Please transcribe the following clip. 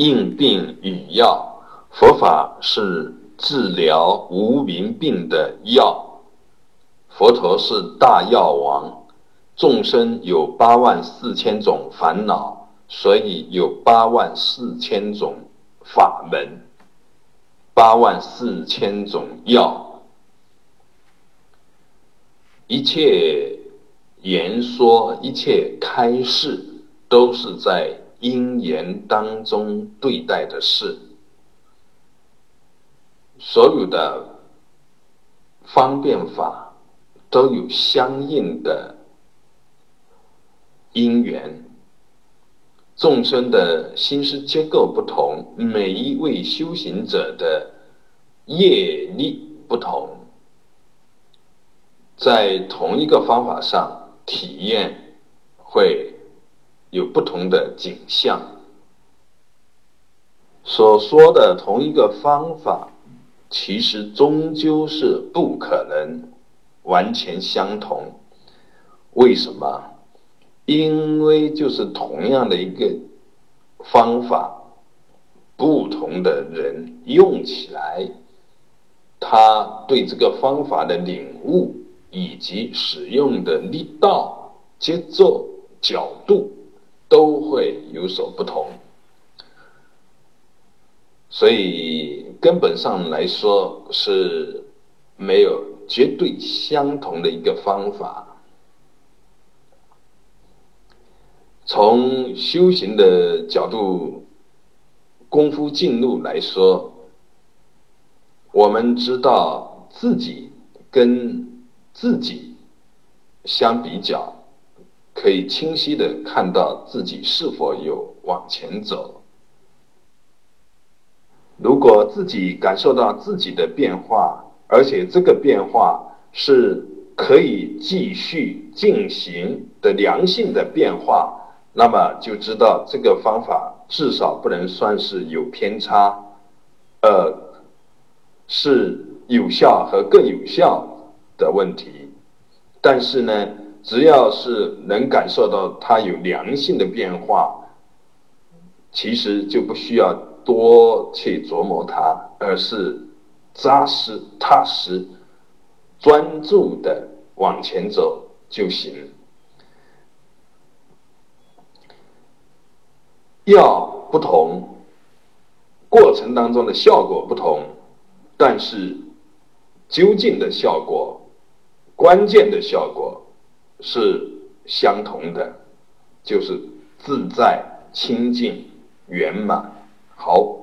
应病与药，佛法是治疗无名病的药。佛陀是大药王，众生有八万四千种烦恼，所以有八万四千种法门，八万四千种药，一切言说，一切开示，都是在。因缘当中对待的事，所有的方便法都有相应的因缘。众生的心思结构不同，每一位修行者的业力不同，在同一个方法上体验会。有不同的景象，所说的同一个方法，其实终究是不可能完全相同。为什么？因为就是同样的一个方法，不同的人用起来，他对这个方法的领悟以及使用的力道、节奏、角度。都会有所不同，所以根本上来说是没有绝对相同的一个方法。从修行的角度、功夫进入来说，我们知道自己跟自己相比较。可以清晰的看到自己是否有往前走。如果自己感受到自己的变化，而且这个变化是可以继续进行的良性的变化，那么就知道这个方法至少不能算是有偏差，呃，是有效和更有效的问题。但是呢？只要是能感受到它有良性的变化，其实就不需要多去琢磨它，而是扎实踏实、专注的往前走就行。药不同，过程当中的效果不同，但是究竟的效果、关键的效果。是相同的，就是自在、清净、圆满。好。